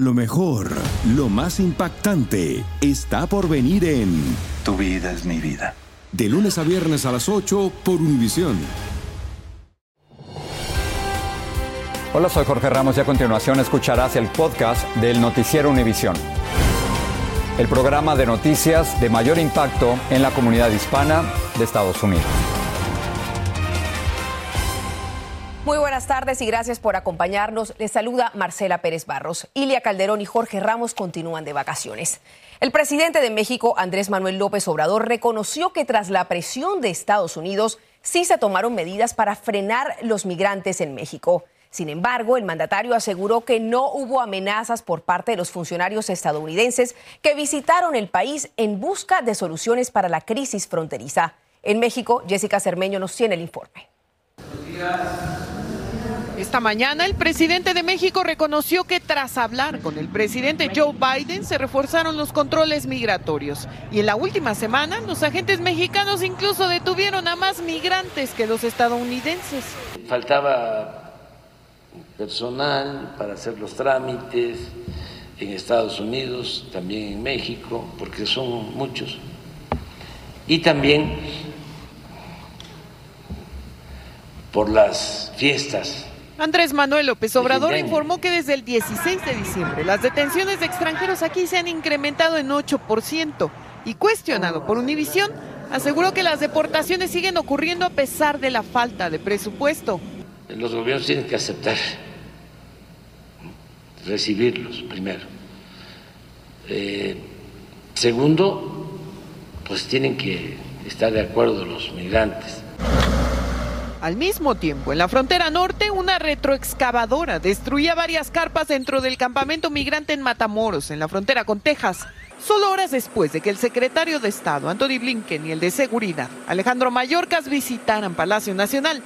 Lo mejor, lo más impactante, está por venir en Tu vida es mi vida. De lunes a viernes a las 8 por Univisión. Hola, soy Jorge Ramos y a continuación escucharás el podcast del Noticiero Univisión. El programa de noticias de mayor impacto en la comunidad hispana de Estados Unidos. Muy buenas tardes y gracias por acompañarnos. Les saluda Marcela Pérez Barros. Ilia Calderón y Jorge Ramos continúan de vacaciones. El presidente de México, Andrés Manuel López Obrador, reconoció que tras la presión de Estados Unidos sí se tomaron medidas para frenar los migrantes en México. Sin embargo, el mandatario aseguró que no hubo amenazas por parte de los funcionarios estadounidenses que visitaron el país en busca de soluciones para la crisis fronteriza. En México, Jessica Cermeño nos tiene el informe. Esta mañana el presidente de México reconoció que tras hablar con el presidente Joe Biden se reforzaron los controles migratorios y en la última semana los agentes mexicanos incluso detuvieron a más migrantes que los estadounidenses. Faltaba personal para hacer los trámites en Estados Unidos, también en México, porque son muchos. Y también por las fiestas. Andrés Manuel López Obrador informó que desde el 16 de diciembre las detenciones de extranjeros aquí se han incrementado en 8% y cuestionado por Univisión, aseguró que las deportaciones siguen ocurriendo a pesar de la falta de presupuesto. Los gobiernos tienen que aceptar recibirlos primero. Eh, segundo, pues tienen que estar de acuerdo los migrantes. Al mismo tiempo, en la frontera norte, una retroexcavadora destruía varias carpas dentro del campamento migrante en Matamoros, en la frontera con Texas. Solo horas después de que el secretario de Estado, Anthony Blinken, y el de Seguridad, Alejandro Mayorkas, visitaran Palacio Nacional,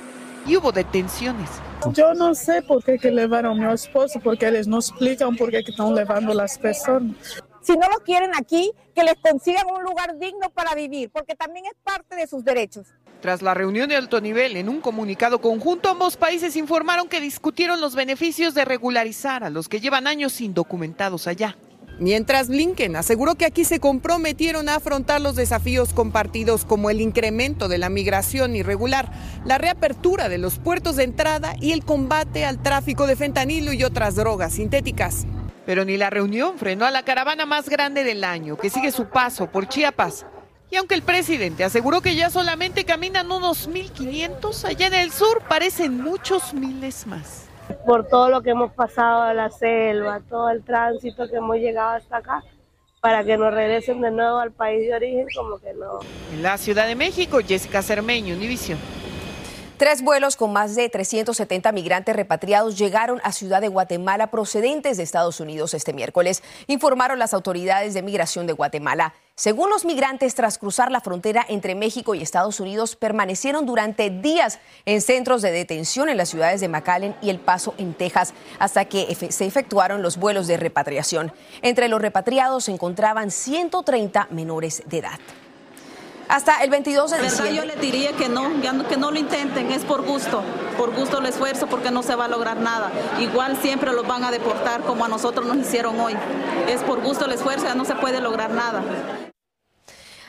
y hubo detenciones. Yo no sé por qué que llevaron a mi esposo, porque ellos no explican por qué que están llevando las personas. Si no lo quieren aquí, que les consigan un lugar digno para vivir, porque también es parte de sus derechos. Tras la reunión de alto nivel, en un comunicado conjunto, ambos países informaron que discutieron los beneficios de regularizar a los que llevan años indocumentados allá. Mientras Blinken aseguró que aquí se comprometieron a afrontar los desafíos compartidos como el incremento de la migración irregular, la reapertura de los puertos de entrada y el combate al tráfico de fentanilo y otras drogas sintéticas. Pero ni la reunión frenó a la caravana más grande del año, que sigue su paso por Chiapas. Y aunque el presidente aseguró que ya solamente caminan unos 1.500, allá en el sur parecen muchos miles más por todo lo que hemos pasado a la selva, todo el tránsito que hemos llegado hasta acá, para que nos regresen de nuevo al país de origen, como que no. En la Ciudad de México, Jessica Cermeño, Univisión. Tres vuelos con más de 370 migrantes repatriados llegaron a Ciudad de Guatemala procedentes de Estados Unidos este miércoles, informaron las autoridades de migración de Guatemala. Según los migrantes, tras cruzar la frontera entre México y Estados Unidos, permanecieron durante días en centros de detención en las ciudades de McAllen y El Paso, en Texas, hasta que se efectuaron los vuelos de repatriación. Entre los repatriados se encontraban 130 menores de edad. Hasta el 22 de diciembre. Yo le diría que no, que no lo intenten, es por gusto, por gusto el esfuerzo, porque no se va a lograr nada. Igual siempre los van a deportar como a nosotros nos hicieron hoy. Es por gusto el esfuerzo, ya no se puede lograr nada.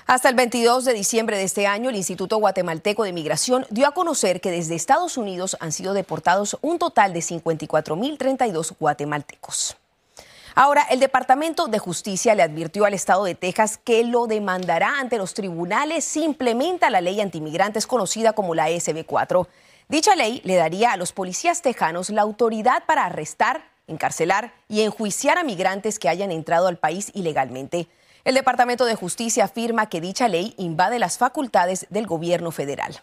Hasta el 22 de diciembre de este año, el Instituto Guatemalteco de Migración dio a conocer que desde Estados Unidos han sido deportados un total de 54.032 guatemaltecos. Ahora, el Departamento de Justicia le advirtió al Estado de Texas que lo demandará ante los tribunales si implementa la ley antimigrantes conocida como la SB4. Dicha ley le daría a los policías tejanos la autoridad para arrestar, encarcelar y enjuiciar a migrantes que hayan entrado al país ilegalmente. El Departamento de Justicia afirma que dicha ley invade las facultades del gobierno federal.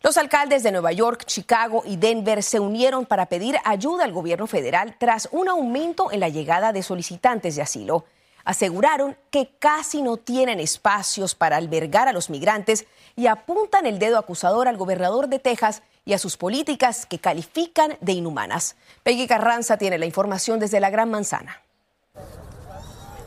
Los alcaldes de Nueva York, Chicago y Denver se unieron para pedir ayuda al gobierno federal tras un aumento en la llegada de solicitantes de asilo. Aseguraron que casi no tienen espacios para albergar a los migrantes y apuntan el dedo acusador al gobernador de Texas y a sus políticas que califican de inhumanas. Peggy Carranza tiene la información desde la Gran Manzana.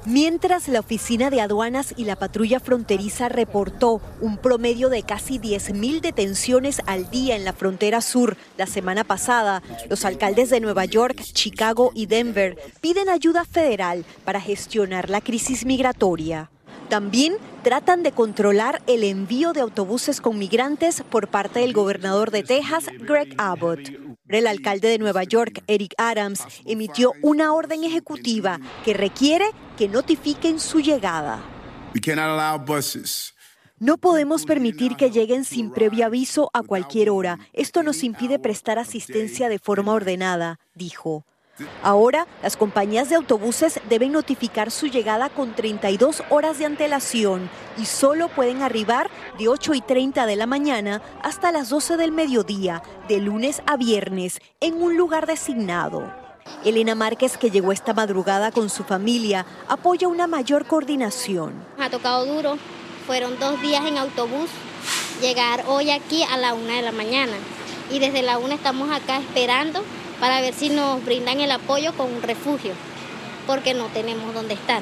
Mientras la Oficina de Aduanas y la Patrulla Fronteriza reportó un promedio de casi 10.000 detenciones al día en la frontera sur la semana pasada, los alcaldes de Nueva York, Chicago y Denver piden ayuda federal para gestionar la crisis migratoria. También tratan de controlar el envío de autobuses con migrantes por parte del gobernador de Texas, Greg Abbott. El alcalde de Nueva York, Eric Adams, emitió una orden ejecutiva que requiere que notifiquen su llegada. No podemos permitir que lleguen sin previo aviso a cualquier hora. Esto nos impide prestar asistencia de forma ordenada, dijo. Ahora, las compañías de autobuses deben notificar su llegada con 32 horas de antelación y solo pueden arribar de 8 y 30 de la mañana hasta las 12 del mediodía, de lunes a viernes, en un lugar designado. Elena Márquez, que llegó esta madrugada con su familia, apoya una mayor coordinación. Ha tocado duro, fueron dos días en autobús, llegar hoy aquí a la una de la mañana y desde la una estamos acá esperando para ver si nos brindan el apoyo con un refugio, porque no tenemos dónde estar.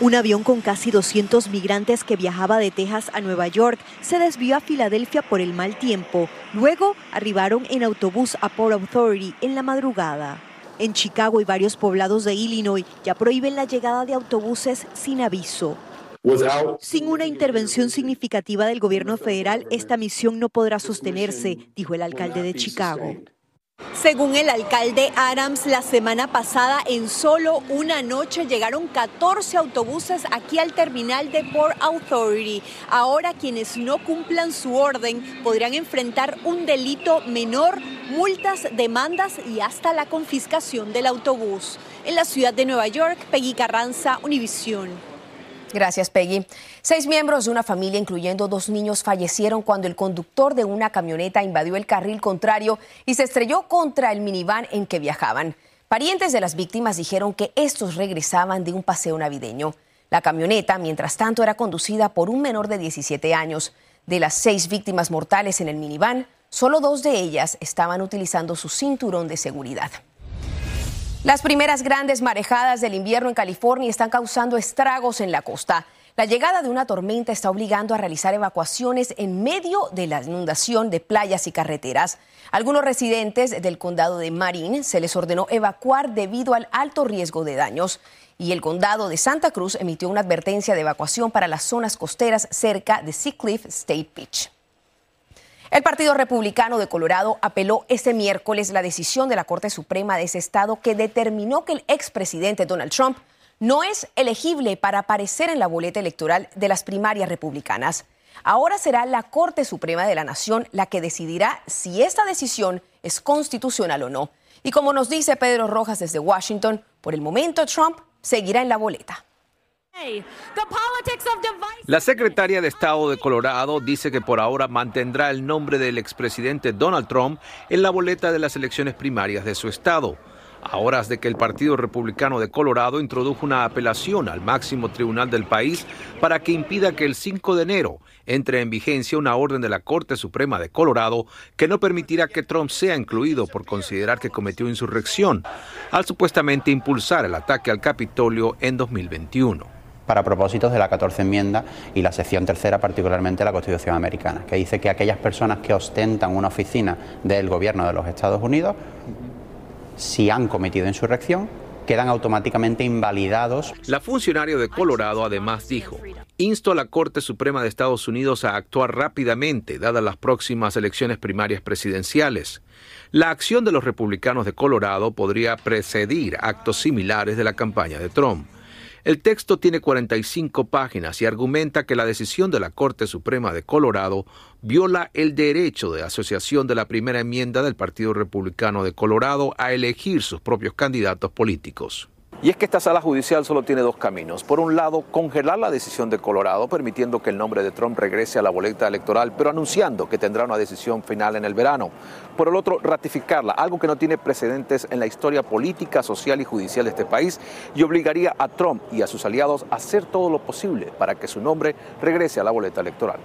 Un avión con casi 200 migrantes que viajaba de Texas a Nueva York se desvió a Filadelfia por el mal tiempo. Luego arribaron en autobús a Port Authority en la madrugada. En Chicago y varios poblados de Illinois ya prohíben la llegada de autobuses sin aviso. Sin una intervención significativa del gobierno federal, esta misión no podrá sostenerse, dijo el alcalde de Chicago. Según el alcalde Adams, la semana pasada en solo una noche llegaron 14 autobuses aquí al terminal de Port Authority. Ahora quienes no cumplan su orden podrían enfrentar un delito menor, multas, demandas y hasta la confiscación del autobús. En la ciudad de Nueva York, Peggy Carranza, Univisión. Gracias, Peggy. Seis miembros de una familia, incluyendo dos niños, fallecieron cuando el conductor de una camioneta invadió el carril contrario y se estrelló contra el minivan en que viajaban. Parientes de las víctimas dijeron que estos regresaban de un paseo navideño. La camioneta, mientras tanto, era conducida por un menor de 17 años. De las seis víctimas mortales en el minivan, solo dos de ellas estaban utilizando su cinturón de seguridad. Las primeras grandes marejadas del invierno en California están causando estragos en la costa. La llegada de una tormenta está obligando a realizar evacuaciones en medio de la inundación de playas y carreteras. Algunos residentes del condado de Marin se les ordenó evacuar debido al alto riesgo de daños. Y el condado de Santa Cruz emitió una advertencia de evacuación para las zonas costeras cerca de Seacliff State Beach. El Partido Republicano de Colorado apeló este miércoles la decisión de la Corte Suprema de ese estado que determinó que el expresidente Donald Trump no es elegible para aparecer en la boleta electoral de las primarias republicanas. Ahora será la Corte Suprema de la Nación la que decidirá si esta decisión es constitucional o no. Y como nos dice Pedro Rojas desde Washington, por el momento Trump seguirá en la boleta. La secretaria de Estado de Colorado dice que por ahora mantendrá el nombre del expresidente Donald Trump en la boleta de las elecciones primarias de su estado, a horas de que el Partido Republicano de Colorado introdujo una apelación al máximo tribunal del país para que impida que el 5 de enero entre en vigencia una orden de la Corte Suprema de Colorado que no permitirá que Trump sea incluido por considerar que cometió insurrección al supuestamente impulsar el ataque al Capitolio en 2021 para propósitos de la 14 enmienda y la sección tercera, particularmente la Constitución americana, que dice que aquellas personas que ostentan una oficina del gobierno de los Estados Unidos, si han cometido insurrección, quedan automáticamente invalidados. La funcionaria de Colorado además dijo, insto a la Corte Suprema de Estados Unidos a actuar rápidamente, dadas las próximas elecciones primarias presidenciales. La acción de los republicanos de Colorado podría precedir actos similares de la campaña de Trump. El texto tiene 45 páginas y argumenta que la decisión de la Corte Suprema de Colorado viola el derecho de asociación de la primera enmienda del Partido Republicano de Colorado a elegir sus propios candidatos políticos. Y es que esta sala judicial solo tiene dos caminos. Por un lado, congelar la decisión de Colorado, permitiendo que el nombre de Trump regrese a la boleta electoral, pero anunciando que tendrá una decisión final en el verano. Por el otro, ratificarla, algo que no tiene precedentes en la historia política, social y judicial de este país, y obligaría a Trump y a sus aliados a hacer todo lo posible para que su nombre regrese a la boleta electoral.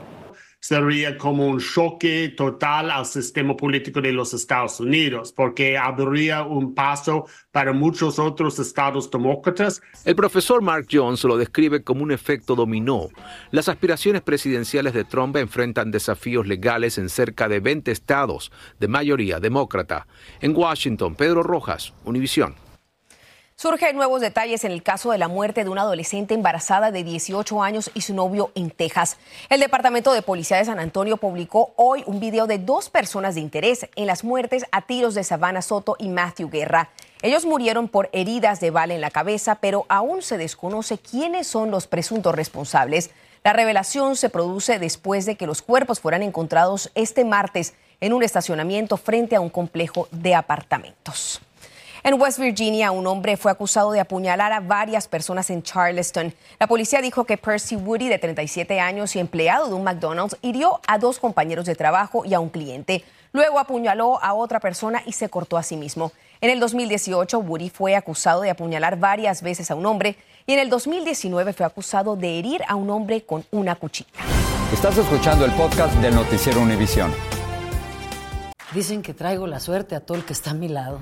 Sería como un choque total al sistema político de los Estados Unidos, porque habría un paso para muchos otros estados demócratas. El profesor Mark Jones lo describe como un efecto dominó. Las aspiraciones presidenciales de Trump enfrentan desafíos legales en cerca de 20 estados de mayoría demócrata. En Washington, Pedro Rojas, Univisión. Surgen nuevos detalles en el caso de la muerte de una adolescente embarazada de 18 años y su novio en Texas. El Departamento de Policía de San Antonio publicó hoy un video de dos personas de interés en las muertes a tiros de Savannah Soto y Matthew Guerra. Ellos murieron por heridas de bala en la cabeza, pero aún se desconoce quiénes son los presuntos responsables. La revelación se produce después de que los cuerpos fueran encontrados este martes en un estacionamiento frente a un complejo de apartamentos. En West Virginia, un hombre fue acusado de apuñalar a varias personas en Charleston. La policía dijo que Percy Woody, de 37 años y empleado de un McDonald's, hirió a dos compañeros de trabajo y a un cliente. Luego apuñaló a otra persona y se cortó a sí mismo. En el 2018, Woody fue acusado de apuñalar varias veces a un hombre y en el 2019 fue acusado de herir a un hombre con una cuchilla. Estás escuchando el podcast del noticiero Univisión. Dicen que traigo la suerte a todo el que está a mi lado.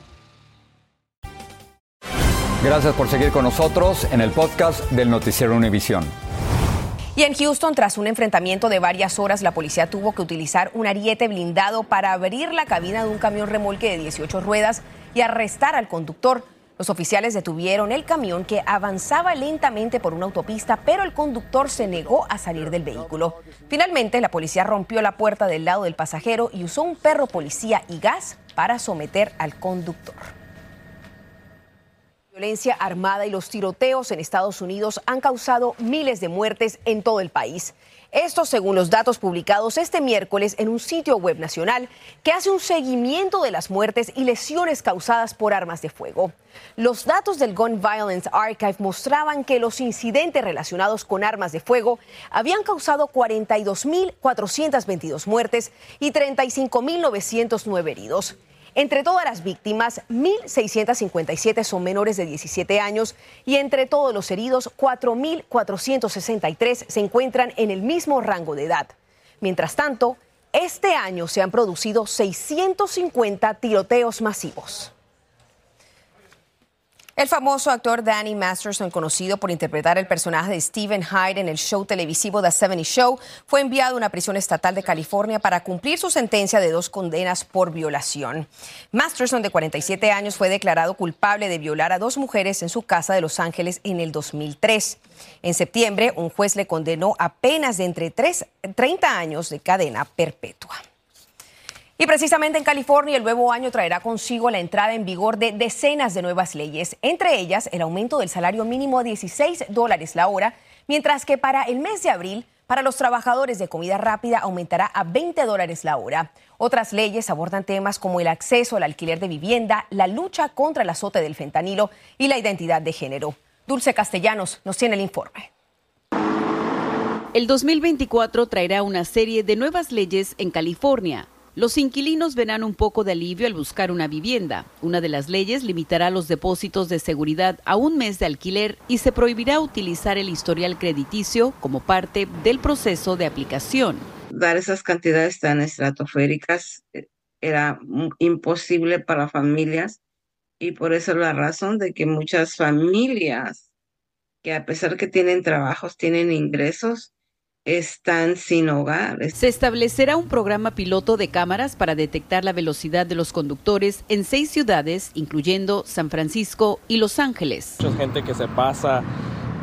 Gracias por seguir con nosotros en el podcast del Noticiero Univisión. Y en Houston, tras un enfrentamiento de varias horas, la policía tuvo que utilizar un ariete blindado para abrir la cabina de un camión remolque de 18 ruedas y arrestar al conductor. Los oficiales detuvieron el camión que avanzaba lentamente por una autopista, pero el conductor se negó a salir del vehículo. Finalmente, la policía rompió la puerta del lado del pasajero y usó un perro policía y gas para someter al conductor. Violencia armada y los tiroteos en Estados Unidos han causado miles de muertes en todo el país. Esto según los datos publicados este miércoles en un sitio web nacional que hace un seguimiento de las muertes y lesiones causadas por armas de fuego. Los datos del Gun Violence Archive mostraban que los incidentes relacionados con armas de fuego habían causado 42.422 muertes y 35.909 heridos. Entre todas las víctimas, 1.657 son menores de 17 años y entre todos los heridos, 4.463 se encuentran en el mismo rango de edad. Mientras tanto, este año se han producido 650 tiroteos masivos. El famoso actor Danny Masterson, conocido por interpretar el personaje de Stephen Hyde en el show televisivo The 70 Show, fue enviado a una prisión estatal de California para cumplir su sentencia de dos condenas por violación. Masterson, de 47 años, fue declarado culpable de violar a dos mujeres en su casa de Los Ángeles en el 2003. En septiembre, un juez le condenó a penas de entre 3, 30 años de cadena perpetua. Y precisamente en California el nuevo año traerá consigo la entrada en vigor de decenas de nuevas leyes, entre ellas el aumento del salario mínimo a 16 dólares la hora, mientras que para el mes de abril, para los trabajadores de comida rápida aumentará a 20 dólares la hora. Otras leyes abordan temas como el acceso al alquiler de vivienda, la lucha contra el azote del fentanilo y la identidad de género. Dulce Castellanos nos tiene el informe. El 2024 traerá una serie de nuevas leyes en California. Los inquilinos verán un poco de alivio al buscar una vivienda. Una de las leyes limitará los depósitos de seguridad a un mes de alquiler y se prohibirá utilizar el historial crediticio como parte del proceso de aplicación. Dar esas cantidades tan estratosféricas eh, era imposible para familias y por eso la razón de que muchas familias que a pesar que tienen trabajos, tienen ingresos, están sin hogar. Se establecerá un programa piloto de cámaras para detectar la velocidad de los conductores en seis ciudades, incluyendo San Francisco y Los Ángeles. Mucha gente que se pasa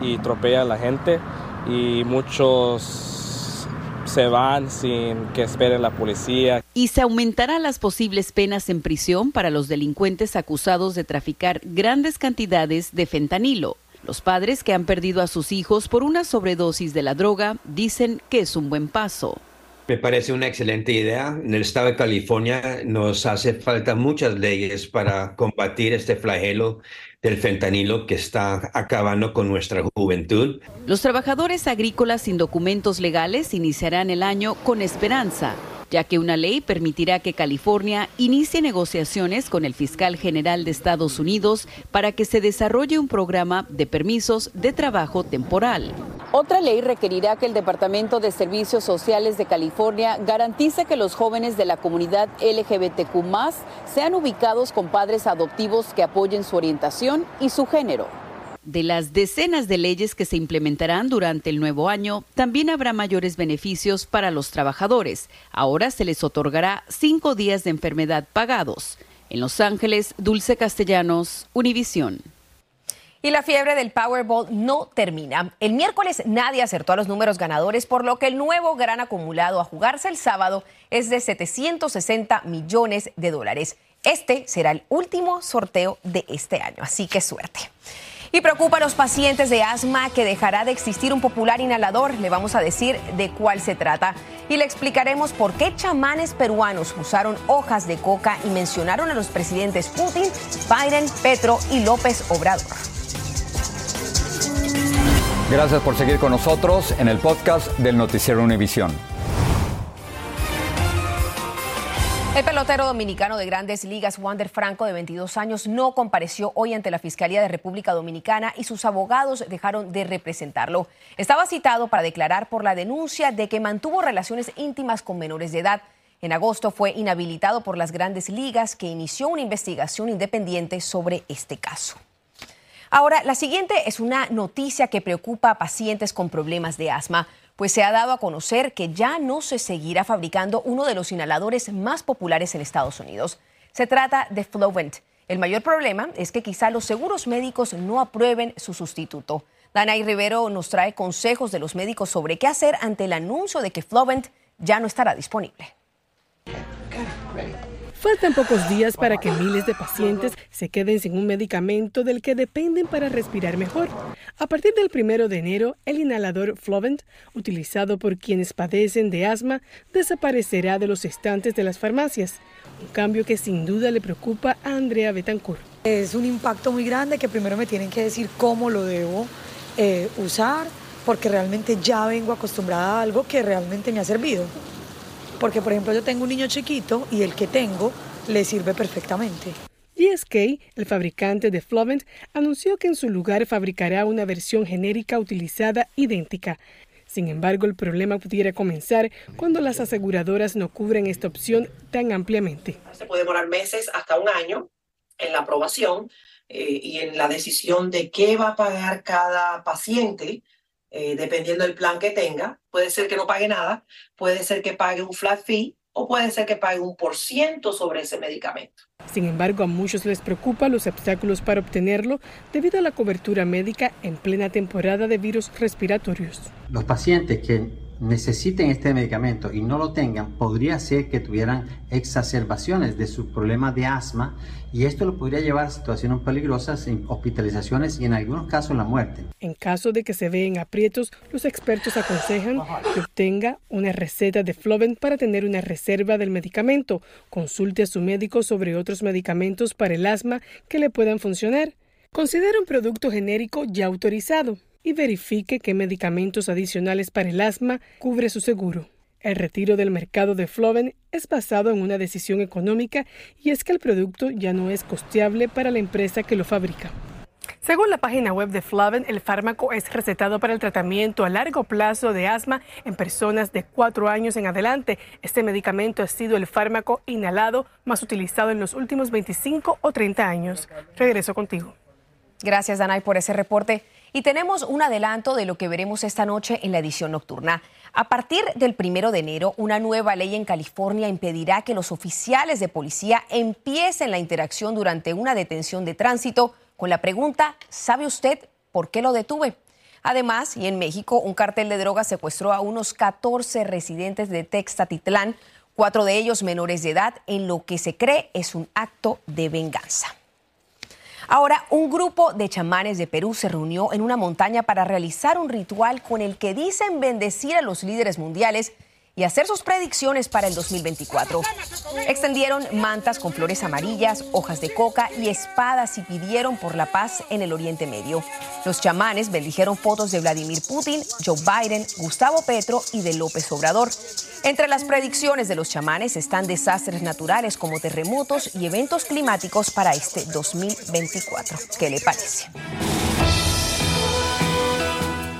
y tropea a la gente y muchos se van sin que espere la policía. Y se aumentarán las posibles penas en prisión para los delincuentes acusados de traficar grandes cantidades de fentanilo. Los padres que han perdido a sus hijos por una sobredosis de la droga dicen que es un buen paso. Me parece una excelente idea. En el estado de California nos hace falta muchas leyes para combatir este flagelo del fentanilo que está acabando con nuestra juventud. Los trabajadores agrícolas sin documentos legales iniciarán el año con esperanza ya que una ley permitirá que California inicie negociaciones con el fiscal general de Estados Unidos para que se desarrolle un programa de permisos de trabajo temporal. Otra ley requerirá que el Departamento de Servicios Sociales de California garantice que los jóvenes de la comunidad LGBTQ sean ubicados con padres adoptivos que apoyen su orientación y su género. De las decenas de leyes que se implementarán durante el nuevo año, también habrá mayores beneficios para los trabajadores. Ahora se les otorgará cinco días de enfermedad pagados. En Los Ángeles, Dulce Castellanos, Univisión. Y la fiebre del Powerball no termina. El miércoles nadie acertó a los números ganadores, por lo que el nuevo gran acumulado a jugarse el sábado es de 760 millones de dólares. Este será el último sorteo de este año, así que suerte. Y preocupa a los pacientes de asma que dejará de existir un popular inhalador. Le vamos a decir de cuál se trata. Y le explicaremos por qué chamanes peruanos usaron hojas de coca y mencionaron a los presidentes Putin, Biden, Petro y López Obrador. Gracias por seguir con nosotros en el podcast del Noticiero Univisión. El pelotero dominicano de grandes ligas, Wander Franco, de 22 años, no compareció hoy ante la Fiscalía de República Dominicana y sus abogados dejaron de representarlo. Estaba citado para declarar por la denuncia de que mantuvo relaciones íntimas con menores de edad. En agosto fue inhabilitado por las grandes ligas que inició una investigación independiente sobre este caso. Ahora, la siguiente es una noticia que preocupa a pacientes con problemas de asma pues se ha dado a conocer que ya no se seguirá fabricando uno de los inhaladores más populares en Estados Unidos. Se trata de Flovent. El mayor problema es que quizá los seguros médicos no aprueben su sustituto. Danay Rivero nos trae consejos de los médicos sobre qué hacer ante el anuncio de que Flovent ya no estará disponible. Faltan pocos días para que miles de pacientes se queden sin un medicamento del que dependen para respirar mejor. A partir del primero de enero, el inhalador Flovent, utilizado por quienes padecen de asma, desaparecerá de los estantes de las farmacias. Un cambio que sin duda le preocupa a Andrea Betancourt. Es un impacto muy grande que primero me tienen que decir cómo lo debo eh, usar, porque realmente ya vengo acostumbrada a algo que realmente me ha servido. Porque, por ejemplo, yo tengo un niño chiquito y el que tengo le sirve perfectamente. GSK, el fabricante de Flovent, anunció que en su lugar fabricará una versión genérica utilizada idéntica. Sin embargo, el problema pudiera comenzar cuando las aseguradoras no cubren esta opción tan ampliamente. Se puede demorar meses hasta un año en la aprobación eh, y en la decisión de qué va a pagar cada paciente eh, dependiendo del plan que tenga. Puede ser que no pague nada, puede ser que pague un flat fee o puede ser que pague un por ciento sobre ese medicamento. Sin embargo, a muchos les preocupa los obstáculos para obtenerlo debido a la cobertura médica en plena temporada de virus respiratorios. Los pacientes que necesiten este medicamento y no lo tengan, podría ser que tuvieran exacerbaciones de su problema de asma y esto lo podría llevar a situaciones peligrosas, hospitalizaciones y en algunos casos la muerte. En caso de que se vean aprietos, los expertos aconsejan que obtenga una receta de Flovent para tener una reserva del medicamento. Consulte a su médico sobre otros medicamentos para el asma que le puedan funcionar. Considere un producto genérico ya autorizado y verifique qué medicamentos adicionales para el asma cubre su seguro. El retiro del mercado de Floven es basado en una decisión económica y es que el producto ya no es costeable para la empresa que lo fabrica. Según la página web de Flaven, el fármaco es recetado para el tratamiento a largo plazo de asma en personas de cuatro años en adelante. Este medicamento ha sido el fármaco inhalado más utilizado en los últimos 25 o 30 años. Regreso contigo. Gracias, Danay, por ese reporte. Y tenemos un adelanto de lo que veremos esta noche en la edición nocturna. A partir del primero de enero, una nueva ley en California impedirá que los oficiales de policía empiecen la interacción durante una detención de tránsito con la pregunta, ¿sabe usted por qué lo detuve? Además, y en México, un cartel de drogas secuestró a unos 14 residentes de Textatitlán, cuatro de ellos menores de edad, en lo que se cree es un acto de venganza. Ahora, un grupo de chamanes de Perú se reunió en una montaña para realizar un ritual con el que dicen bendecir a los líderes mundiales y hacer sus predicciones para el 2024. Extendieron mantas con flores amarillas, hojas de coca y espadas y pidieron por la paz en el Oriente Medio. Los chamanes bendijeron fotos de Vladimir Putin, Joe Biden, Gustavo Petro y de López Obrador. Entre las predicciones de los chamanes están desastres naturales como terremotos y eventos climáticos para este 2024. ¿Qué le parece?